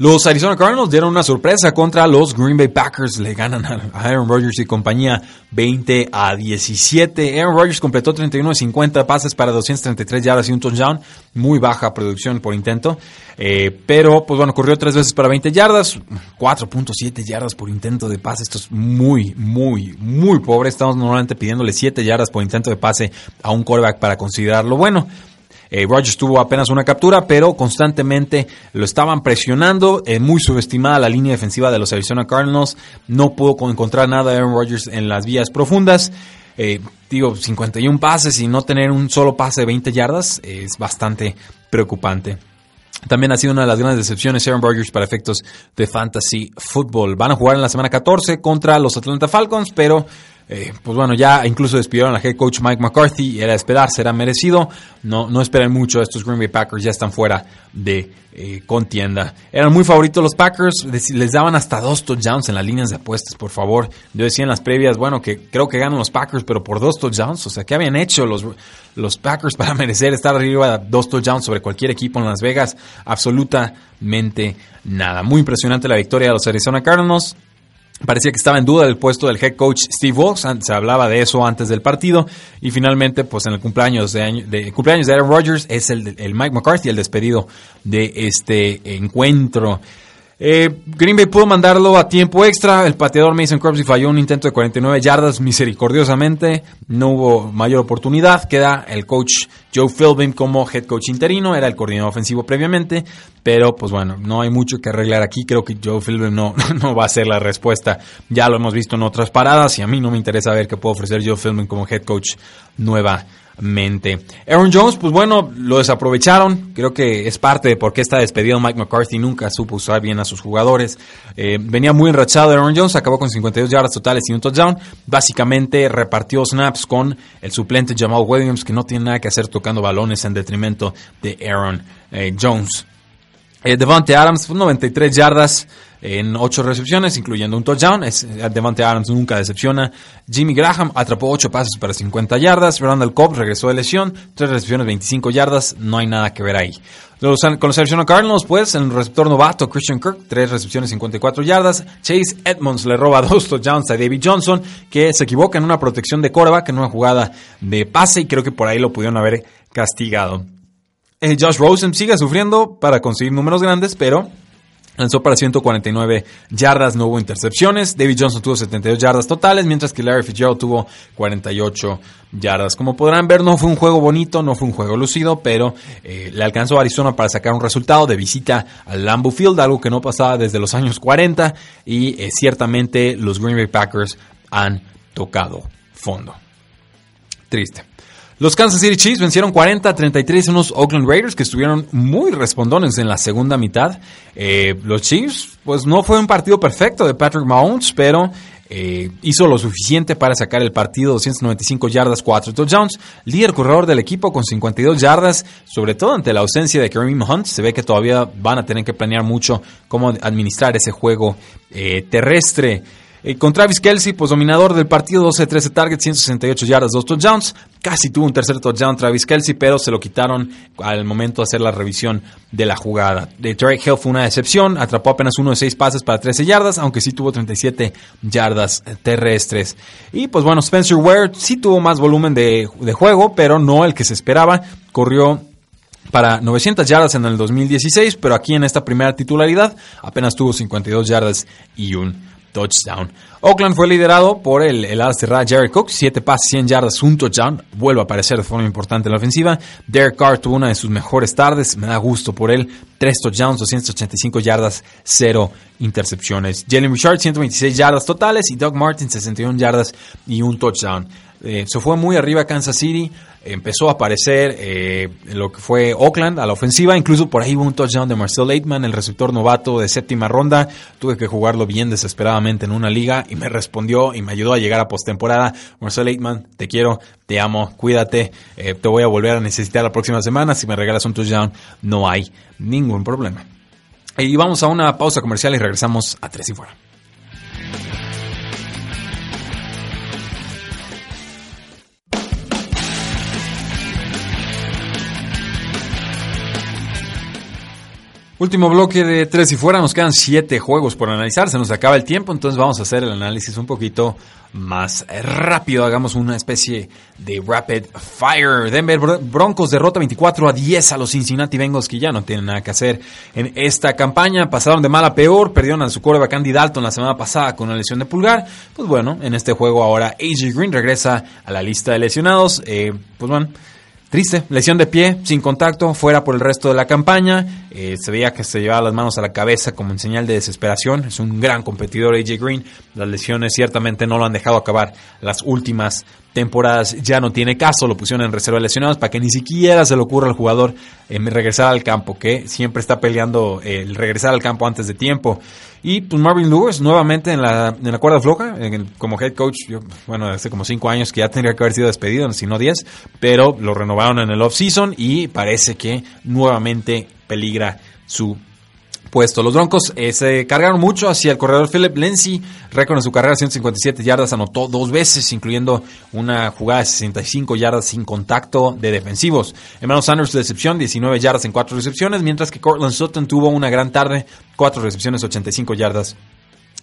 Los Arizona Cardinals dieron una sorpresa contra los Green Bay Packers. Le ganan a Aaron Rodgers y compañía 20 a 17. Aaron Rodgers completó 31 de 50 pases para 233 yardas y un touchdown. Muy baja producción por intento. Eh, pero, pues bueno, corrió tres veces para 20 yardas. 4.7 yardas por intento de pase. Esto es muy, muy, muy pobre. Estamos normalmente pidiéndole 7 yardas por intento de pase a un quarterback para considerarlo bueno. Eh, Rodgers tuvo apenas una captura, pero constantemente lo estaban presionando. Eh, muy subestimada la línea defensiva de los Arizona Cardinals. No pudo encontrar nada de Aaron Rodgers en las vías profundas. Eh, digo, 51 pases y no tener un solo pase de 20 yardas es bastante preocupante. También ha sido una de las grandes decepciones Aaron Rodgers para efectos de fantasy football. Van a jugar en la semana 14 contra los Atlanta Falcons, pero eh, pues bueno, ya incluso despidieron al head coach Mike McCarthy, era esperar, será merecido. No, no esperen mucho, estos Green Bay Packers ya están fuera de eh, contienda. Eran muy favoritos los Packers, les daban hasta dos touchdowns en las líneas de apuestas, por favor. Yo decía en las previas, bueno, que creo que ganan los Packers, pero por dos touchdowns, o sea, ¿qué habían hecho los, los Packers para [laughs] merecer estar arriba dos touchdowns sobre cualquier equipo en Las Vegas? Absolutamente nada. Muy impresionante la victoria de los Arizona Cardinals. Parecía que estaba en duda el puesto del head coach Steve Vox, se hablaba de eso antes del partido y finalmente pues en el cumpleaños de, de cumpleaños de Aaron Rodgers es el, el Mike McCarthy el despedido de este encuentro. Eh, Green Bay pudo mandarlo a tiempo extra. El pateador Mason Crosby falló un intento de 49 yardas misericordiosamente. No hubo mayor oportunidad. Queda el coach Joe Philbin como head coach interino. Era el coordinador ofensivo previamente. Pero pues bueno, no hay mucho que arreglar aquí. Creo que Joe Philbin no, [laughs] no va a ser la respuesta. Ya lo hemos visto en otras paradas y a mí no me interesa ver qué puede ofrecer Joe Philbin como head coach nueva mente. Aaron Jones, pues bueno, lo desaprovecharon. Creo que es parte de por qué está despedido Mike McCarthy. Nunca supo usar bien a sus jugadores. Eh, venía muy enrachado Aaron Jones, acabó con 52 yardas totales y un touchdown. Básicamente repartió snaps con el suplente Jamal Williams, que no tiene nada que hacer tocando balones en detrimento de Aaron eh, Jones. Eh, Devante Adams, 93 yardas en 8 recepciones, incluyendo un touchdown. Es, eh, Devante Adams nunca decepciona. Jimmy Graham atrapó 8 pases para 50 yardas. Randall Cobb regresó de lesión, 3 recepciones, 25 yardas. No hay nada que ver ahí. Los, con los Arizona Cardinals, pues, el receptor novato Christian Kirk, 3 recepciones, 54 yardas. Chase Edmonds le roba [laughs] 2 touchdowns a David Johnson, que se equivoca en una protección de coreback, en una jugada de pase, y creo que por ahí lo pudieron haber castigado. Eh, Josh Rosen sigue sufriendo para conseguir números grandes, pero lanzó para 149 yardas, no hubo intercepciones. David Johnson tuvo 72 yardas totales, mientras que Larry Fitzgerald tuvo 48 yardas. Como podrán ver, no fue un juego bonito, no fue un juego lucido, pero eh, le alcanzó a Arizona para sacar un resultado de visita al Lambeau Field, algo que no pasaba desde los años 40, y eh, ciertamente los Green Bay Packers han tocado fondo. Triste. Los Kansas City Chiefs vencieron 40 a 33 a unos Oakland Raiders que estuvieron muy respondones en la segunda mitad. Eh, los Chiefs, pues no fue un partido perfecto de Patrick Mahomes, pero eh, hizo lo suficiente para sacar el partido, 295 yardas, 4 touchdowns. Líder corredor del equipo con 52 yardas, sobre todo ante la ausencia de Kareem Hunt. Se ve que todavía van a tener que planear mucho cómo administrar ese juego eh, terrestre. Eh, con Travis Kelsey, pues dominador del partido, 12-13 targets, 168 yardas, 2 touchdowns. Casi tuvo un tercer touchdown Travis Kelsey, pero se lo quitaron al momento de hacer la revisión de la jugada. De Drake Hill fue una decepción, atrapó apenas uno de 6 pases para 13 yardas, aunque sí tuvo 37 yardas terrestres. Y pues bueno, Spencer Ware sí tuvo más volumen de, de juego, pero no el que se esperaba. Corrió para 900 yardas en el 2016, pero aquí en esta primera titularidad apenas tuvo 52 yardas y un touchdown. Oakland fue liderado por el, el ala cerrada Jared Cook, 7 pases, 100 yardas, un touchdown. Vuelve a aparecer de forma importante en la ofensiva. Derek Carr tuvo una de sus mejores tardes, me da gusto por él. 3 touchdowns, 285 yardas, 0 intercepciones. Jalen Richard, 126 yardas totales y Doug Martin, 61 yardas y un touchdown. Eh, se fue muy arriba Kansas City, empezó a aparecer eh, lo que fue Oakland a la ofensiva, incluso por ahí hubo un touchdown de Marcel Aitman, el receptor novato de séptima ronda, tuve que jugarlo bien desesperadamente en una liga y me respondió y me ayudó a llegar a postemporada. Marcel Aitman, te quiero, te amo, cuídate, eh, te voy a volver a necesitar la próxima semana, si me regalas un touchdown no hay ningún problema. Y vamos a una pausa comercial y regresamos a Tres y Fuera. Último bloque de tres y fuera, nos quedan siete juegos por analizar, se nos acaba el tiempo, entonces vamos a hacer el análisis un poquito más rápido. Hagamos una especie de rapid fire. Denver Broncos derrota 24 a 10 a los Cincinnati Bengals que ya no tienen nada que hacer en esta campaña. Pasaron de mal a peor, perdieron a su quarterback Andy Dalton la semana pasada con una lesión de pulgar. Pues bueno, en este juego ahora AJ Green regresa a la lista de lesionados. Eh, pues bueno Triste, lesión de pie, sin contacto, fuera por el resto de la campaña. Eh, se veía que se llevaba las manos a la cabeza como en señal de desesperación. Es un gran competidor AJ Green. Las lesiones ciertamente no lo han dejado acabar las últimas temporadas. Ya no tiene caso, lo pusieron en reserva de lesionados para que ni siquiera se le ocurra al jugador eh, regresar al campo, que siempre está peleando el regresar al campo antes de tiempo. Y pues Marvin Lewis nuevamente en la, en la cuerda floja, como head coach, bueno, hace como cinco años que ya tendría que haber sido despedido, si no 10, pero lo renovaron en el off-season y parece que nuevamente peligra su puesto. Los Broncos eh, se cargaron mucho hacia el corredor Philip Lindsay, récord en su carrera, 157 yardas, anotó dos veces, incluyendo una jugada de 65 yardas sin contacto de defensivos. Emmanuel Sanders, decepción, 19 yardas en cuatro recepciones, mientras que Cortland Sutton tuvo una gran tarde, cuatro recepciones, 85 yardas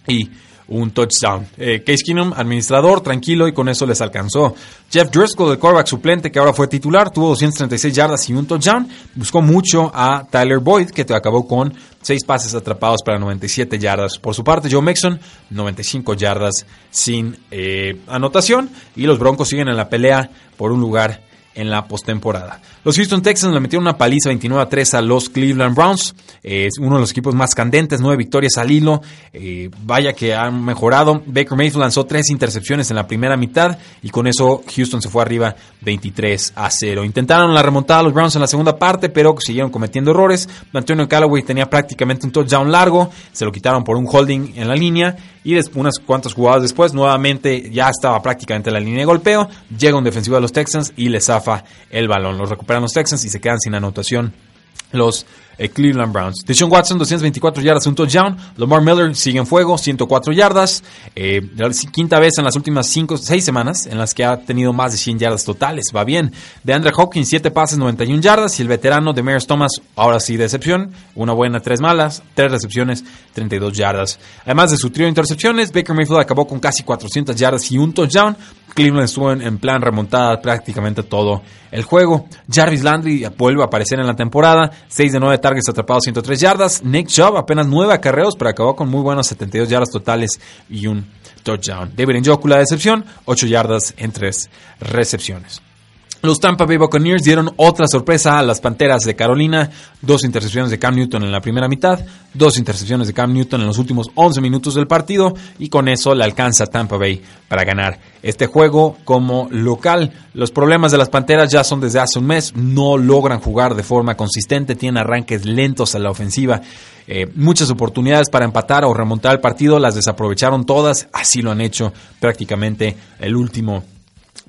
y un touchdown. Eh, Case Keenum, administrador, tranquilo y con eso les alcanzó. Jeff Driscoll, el quarterback suplente que ahora fue titular, tuvo 236 yardas y un touchdown. Buscó mucho a Tyler Boyd, que acabó con 6 pases atrapados para 97 yardas. Por su parte, Joe Mixon, 95 yardas sin eh, anotación. Y los Broncos siguen en la pelea por un lugar en la postemporada. Los Houston Texans le metieron una paliza 29 a 3 a los Cleveland Browns. es uno de los equipos más candentes, nueve victorias al hilo. Eh, vaya que han mejorado. Baker Mayfield lanzó tres intercepciones en la primera mitad y con eso Houston se fue arriba 23 a 0. Intentaron la remontada a los Browns en la segunda parte, pero siguieron cometiendo errores. Antonio Callaway tenía prácticamente un touchdown largo, se lo quitaron por un holding en la línea y después, unas cuantas jugadas después, nuevamente ya estaba prácticamente en la línea de golpeo. Llega un defensivo de los Texans y le zafa el balón. Los recuperan los Texans y se quedan sin anotación los Cleveland Browns. Deshaun Watson, 224 yardas, un touchdown. Lamar Miller sigue en fuego, 104 yardas. Eh, la quinta vez en las últimas 5, 6 semanas en las que ha tenido más de 100 yardas totales. Va bien. De Andre Hopkins, 7 pases, 91 yardas. Y el veterano de Maris Thomas, ahora sí decepción. Una buena, tres malas. Tres recepciones, 32 yardas. Además de su trío de intercepciones, Baker Mayfield acabó con casi 400 yardas y un touchdown. Cleveland estuvo en, plan remontada prácticamente todo el juego. Jarvis Landry vuelve a aparecer en la temporada. 6 de 9 targets atrapados, 103 yardas. Nick Chubb apenas 9 acarreos, pero acabó con muy buenos 72 yardas totales y un touchdown. David Njoku la decepción, 8 yardas en 3 recepciones. Los Tampa Bay Buccaneers dieron otra sorpresa a las Panteras de Carolina. Dos intercepciones de Cam Newton en la primera mitad, dos intercepciones de Cam Newton en los últimos 11 minutos del partido y con eso le alcanza Tampa Bay para ganar este juego como local. Los problemas de las Panteras ya son desde hace un mes, no logran jugar de forma consistente, tienen arranques lentos a la ofensiva. Eh, muchas oportunidades para empatar o remontar el partido, las desaprovecharon todas, así lo han hecho prácticamente el último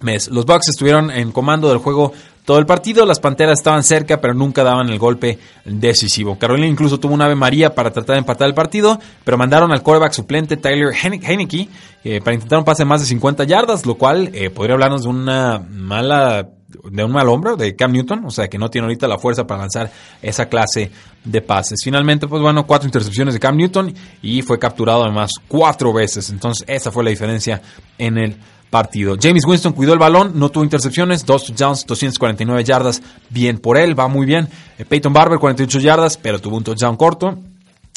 mes. Los Bucks estuvieron en comando del juego todo el partido, las Panteras estaban cerca, pero nunca daban el golpe decisivo. Carolina incluso tuvo una Ave María para tratar de empatar el partido, pero mandaron al quarterback suplente Tyler Heineke eh, para intentar un pase de más de 50 yardas, lo cual eh, podría hablarnos de una mala de un mal hombro de Cam Newton, o sea que no tiene ahorita la fuerza para lanzar esa clase de pases. Finalmente, pues bueno, cuatro intercepciones de Cam Newton y fue capturado además cuatro veces. Entonces, esa fue la diferencia en el partido. James Winston cuidó el balón, no tuvo intercepciones, dos touchdowns, 249 yardas, bien por él, va muy bien. Eh, Peyton Barber, 48 yardas, pero tuvo un touchdown corto.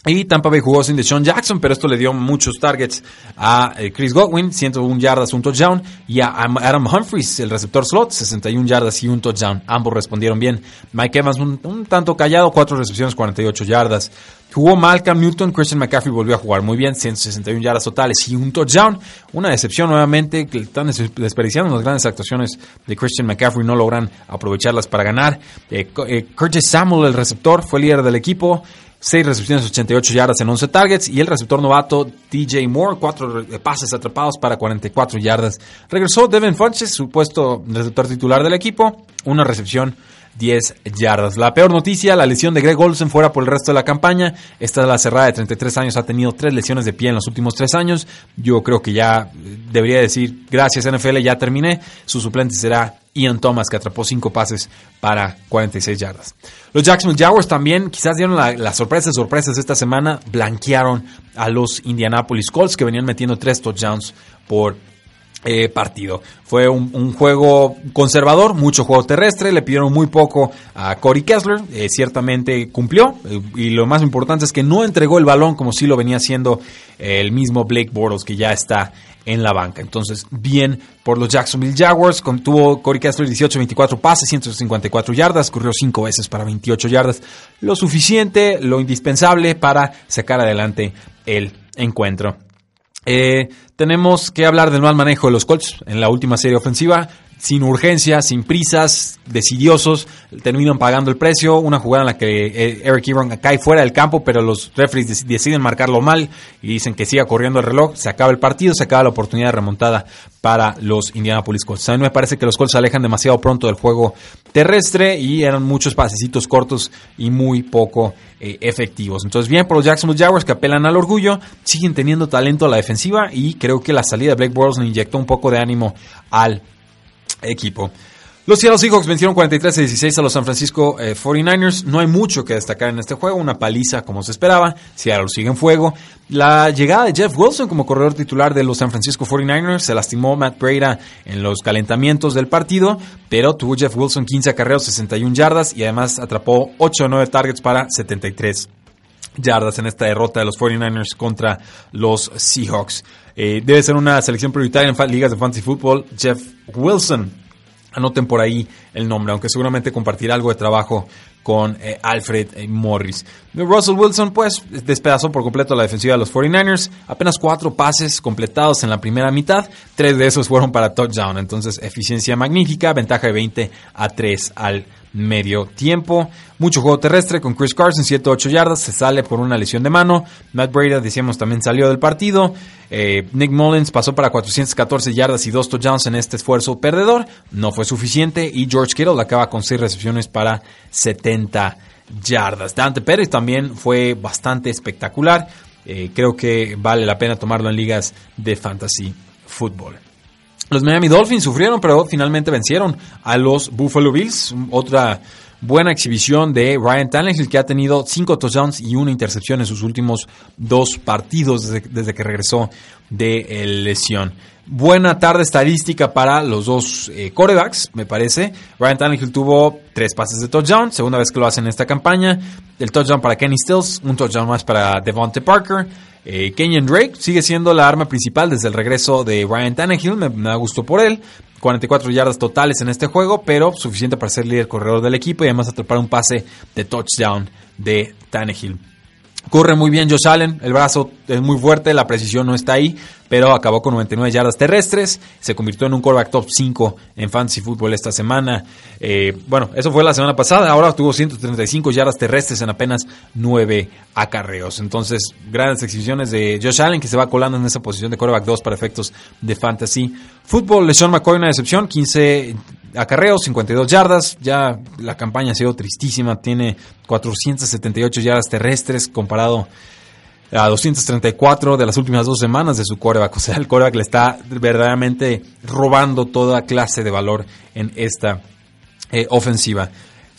Y Tampa Bay jugó sin Deshaun Jackson, pero esto le dio muchos targets a eh, Chris Godwin, 101 yardas, un touchdown, y a Adam Humphries, el receptor slot, 61 yardas y un touchdown. Ambos respondieron bien. Mike Evans, un, tanto callado, 4 recepciones, 48 yardas. Jugó Malcolm Newton, Christian McCaffrey volvió a jugar muy bien, 161 yardas totales y un touchdown. Una decepción nuevamente, que están desperdiciando las grandes actuaciones de Christian McCaffrey, no logran aprovecharlas para ganar. Eh, eh, Curtis Samuel, el receptor, fue líder del equipo. 6 recepciones, 88 yardas en 11 targets. Y el receptor novato DJ Moore, 4 pases atrapados para 44 yardas. Regresó Devin Funches, supuesto receptor titular del equipo. Una recepción 10 yardas. La peor noticia, la lesión de Greg Olsen fuera por el resto de la campaña. Esta es la cerrada de 33 años, ha tenido tres lesiones de pie en los últimos tres años. Yo creo que ya debería decir, gracias NFL, ya terminé. Su suplente será Ian Thomas, que atrapó cinco pases para 46 yardas. Los Jacksonville Jaguars también quizás dieron las la sorpresas, sorpresas esta semana, blanquearon a los Indianapolis Colts, que venían metiendo tres touchdowns por eh, partido. Fue un, juego conservador, mucho juego terrestre, le pidieron muy poco a Corey Kessler, eh, ciertamente cumplió, eh, y lo más importante es que no entregó el balón como si lo venía haciendo el mismo Blake Bortles, que ya está en la banca. Entonces, bien por los Jacksonville Jaguars, tuvo Corey Kessler 18-24 pases, 154 yardas, corrió 5 veces para 28 yardas, lo suficiente, lo indispensable para sacar adelante el encuentro. Eh, tenemos que hablar del mal manejo de los Colts en la última serie ofensiva. Sin urgencia, sin prisas, decidiosos, terminan pagando el precio. Una jugada en la que eh, Eric Ebron cae fuera del campo, pero los referees deciden marcarlo mal y dicen que siga corriendo el reloj. Se acaba el partido, se acaba la oportunidad de remontada para los Indianapolis Colts. A mí me parece que los Colts se alejan demasiado pronto del juego terrestre y eran muchos pasecitos cortos y muy poco eh, efectivos. Entonces, bien por los Jacksonville Jaguars que apelan al orgullo, siguen teniendo talento a la defensiva y creo que la salida de Blake Bortles le inyectó un poco de ánimo al equipo. Los Seattle Seahawks vencieron 43 a 16 a los San Francisco 49ers. Eh, no hay mucho que destacar en este juego, una paliza como se esperaba. Seattle sigue en fuego. La llegada de Jeff Wilson como corredor titular de los San Francisco 49ers se lastimó Matt Breda en los calentamientos del partido, pero tuvo Jeff Wilson 15 acarreos, 61 yardas y además atrapó 8 o 9 targets para 73 yardas en esta derrota de los 49ers contra los Seahawks. Eh, debe ser una selección prioritaria en ligas de fantasy football. Jeff Wilson, anoten por ahí el nombre, aunque seguramente compartirá algo de trabajo con eh, Alfred eh, Morris. Russell Wilson, pues, despedazó por completo la defensiva de los 49ers. Apenas cuatro pases completados en la primera mitad. Tres de esos fueron para touchdown. Entonces, eficiencia magnífica. Ventaja de 20 a 3 al medio tiempo. Mucho juego terrestre con Chris Carson, 7-8 yardas, se sale por una lesión de mano. Matt Breda, decíamos, también salió del partido. Eh, Nick Mullins pasó para 414 yardas y 2 touchdowns en este esfuerzo perdedor. No fue suficiente y George Kittle acaba con 6 recepciones para 70 yardas. Dante Pérez también fue bastante espectacular. Eh, creo que vale la pena tomarlo en ligas de fantasy fútbol. Los Miami Dolphins sufrieron, pero finalmente vencieron a los Buffalo Bills. Otra buena exhibición de Ryan Tannehill, que ha tenido cinco touchdowns y una intercepción en sus últimos dos partidos desde, que regresó de lesión. Buena tarde estadística para los dos eh, corebacks, me parece. Ryan Tannehill tuvo tres pases de touchdown, segunda vez que lo hace en esta campaña. El touchdown para Kenny Stills, un touchdown más para Devontae Parker. Eh, Kenyon Drake sigue siendo la arma principal desde el regreso de Ryan Tannehill, me, da gusto por él. 44 yardas totales en este juego, pero suficiente para ser líder corredor del equipo y además atrapar un pase de touchdown de Tannehill. Corre muy bien Josh Allen, el brazo es muy fuerte, la precisión no está ahí, pero acabó con 99 yardas terrestres, se convirtió en un quarterback top 5 en fantasy football esta semana. Eh, bueno, eso fue la semana pasada, ahora tuvo 135 yardas terrestres en apenas 9 acarreos. Entonces, grandes exhibiciones de Josh Allen que se va colando en esa posición de quarterback 2 para efectos de fantasy. Fútbol, LeSean McCoy una decepción, 15 acarreos, 52 yardas. Ya la campaña ha sido tristísima. Tiene 478 yardas terrestres comparado a 234 de las últimas dos semanas de su coreback. [laughs] O sea, el coreback le está verdaderamente robando toda clase de valor en esta eh, ofensiva.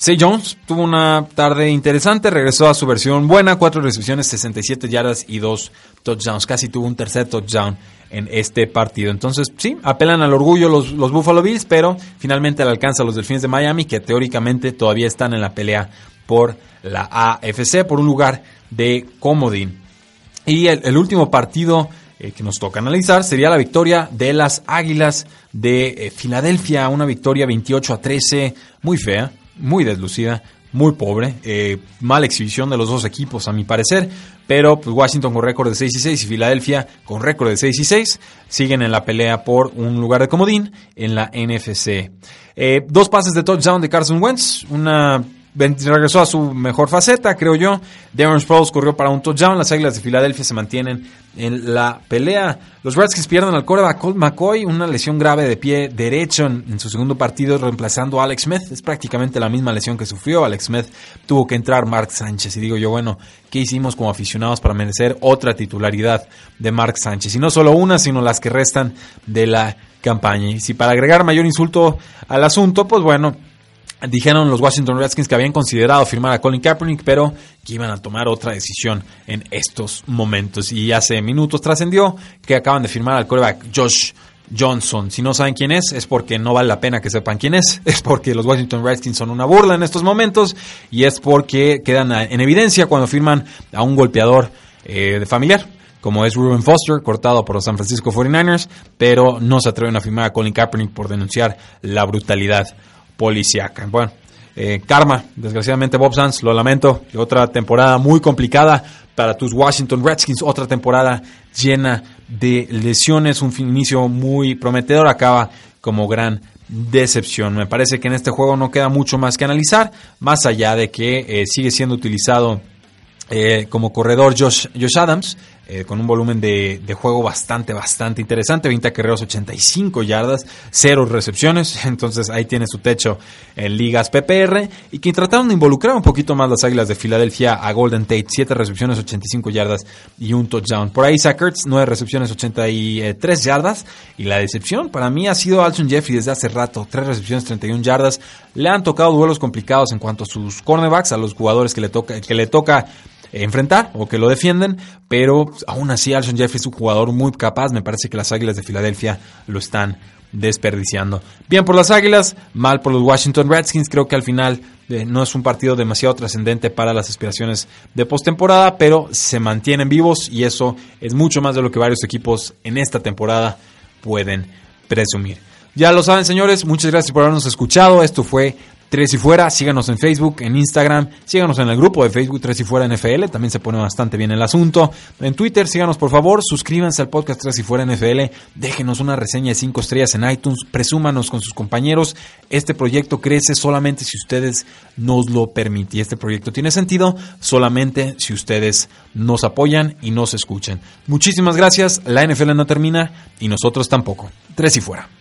Say Jones tuvo una tarde interesante, regresó a su versión buena, cuatro recepciones, 67 yardas y dos touchdowns. Casi tuvo un tercer touchdown en este partido. Entonces, sí, apelan al orgullo los, los Buffalo Bills, pero finalmente le alcanza a los Delfines de Miami, que teóricamente todavía están en la pelea por la AFC, por un lugar de comodín. Y el, último partido eh, que nos toca analizar sería la victoria de las Águilas de eh, Filadelfia, una victoria 28 a 13, muy fea, muy deslucida, muy pobre, eh, mala exhibición de los dos equipos a mi parecer, pero pues, Washington con récord de 6 y 6 y Filadelfia con récord de 6 y 6 siguen en la pelea por un lugar de comodín en la NFC. Eh, dos pases de touchdown de Carson Wentz, una regresó a su mejor faceta, creo yo. Darren Sproles corrió para un touchdown. Las Águilas de Filadelfia se mantienen en la pelea. Los Redskins pierden al coreback Colt McCoy, una lesión grave de pie derecho en, su segundo partido, reemplazando a Alex Smith. Es prácticamente la misma lesión que sufrió. Alex Smith tuvo que entrar Mark Sánchez. Y digo yo, bueno, ¿qué hicimos como aficionados para merecer otra titularidad de Mark Sánchez? Y no solo una, sino las que restan de la campaña. Y si para agregar mayor insulto al asunto, pues bueno, Dijeron los Washington Redskins que habían considerado firmar a Colin Kaepernick, pero que iban a tomar otra decisión en estos momentos. Y hace minutos trascendió que acaban de firmar al quarterback Josh Johnson. Si no saben quién es, es porque no vale la pena que sepan quién es. [laughs] Es porque los Washington Redskins son una burla en estos momentos y es porque quedan en evidencia cuando firman a un golpeador eh, de familiar como es Ruben Foster, cortado por los San Francisco 49ers, pero no se atreven a firmar a Colin Kaepernick por denunciar la brutalidad policíaca. Bueno, eh, karma, desgraciadamente Bob Sanz, lo lamento, otra temporada muy complicada para tus Washington Redskins, otra temporada llena de lesiones, un inicio muy prometedor, acaba como gran decepción. Me parece que en este juego no queda mucho más que analizar, más allá de que eh, sigue siendo utilizado eh, como corredor Josh, Josh Adams, eh, con un volumen de, juego bastante, bastante interesante. 20 acarreos, 85 yardas, cero recepciones. [laughs] Entonces ahí tiene su techo en ligas PPR. Y que trataron de involucrar un poquito más las águilas de Filadelfia a Golden Tate. 7 recepciones, 85 yardas y un touchdown. Por ahí Sackers, 9 recepciones, 83 yardas. Y la decepción para mí ha sido Alson Jeffrey desde hace rato. 3 recepciones, 31 yardas. Le han tocado duelos complicados en cuanto a sus cornerbacks, a los jugadores que le toca, que le toca enfrentar o que lo defienden, pero aún así Alshon Jeffrey es un jugador muy capaz, me parece que las Águilas de Filadelfia lo están desperdiciando. Bien por las Águilas, mal por los Washington Redskins, creo que al final eh, no es un partido demasiado trascendente para las aspiraciones de postemporada, pero se mantienen vivos y eso es mucho más de lo que varios equipos en esta temporada pueden presumir. Ya lo saben, señores, muchas gracias por habernos escuchado. Esto fue Tres y Fuera, síganos en Facebook, en Instagram, síganos en el grupo de Facebook Tres y Fuera NFL, también se pone bastante bien el asunto. En Twitter, síganos por favor, suscríbanse al podcast Tres y Fuera NFL, déjenos una reseña de cinco estrellas en iTunes, presúmanos con sus compañeros. Este proyecto crece solamente si ustedes nos lo permiten. Y este proyecto tiene sentido solamente si ustedes nos apoyan y nos escuchen. Muchísimas gracias, la NFL no termina y nosotros tampoco. Tres y Fuera.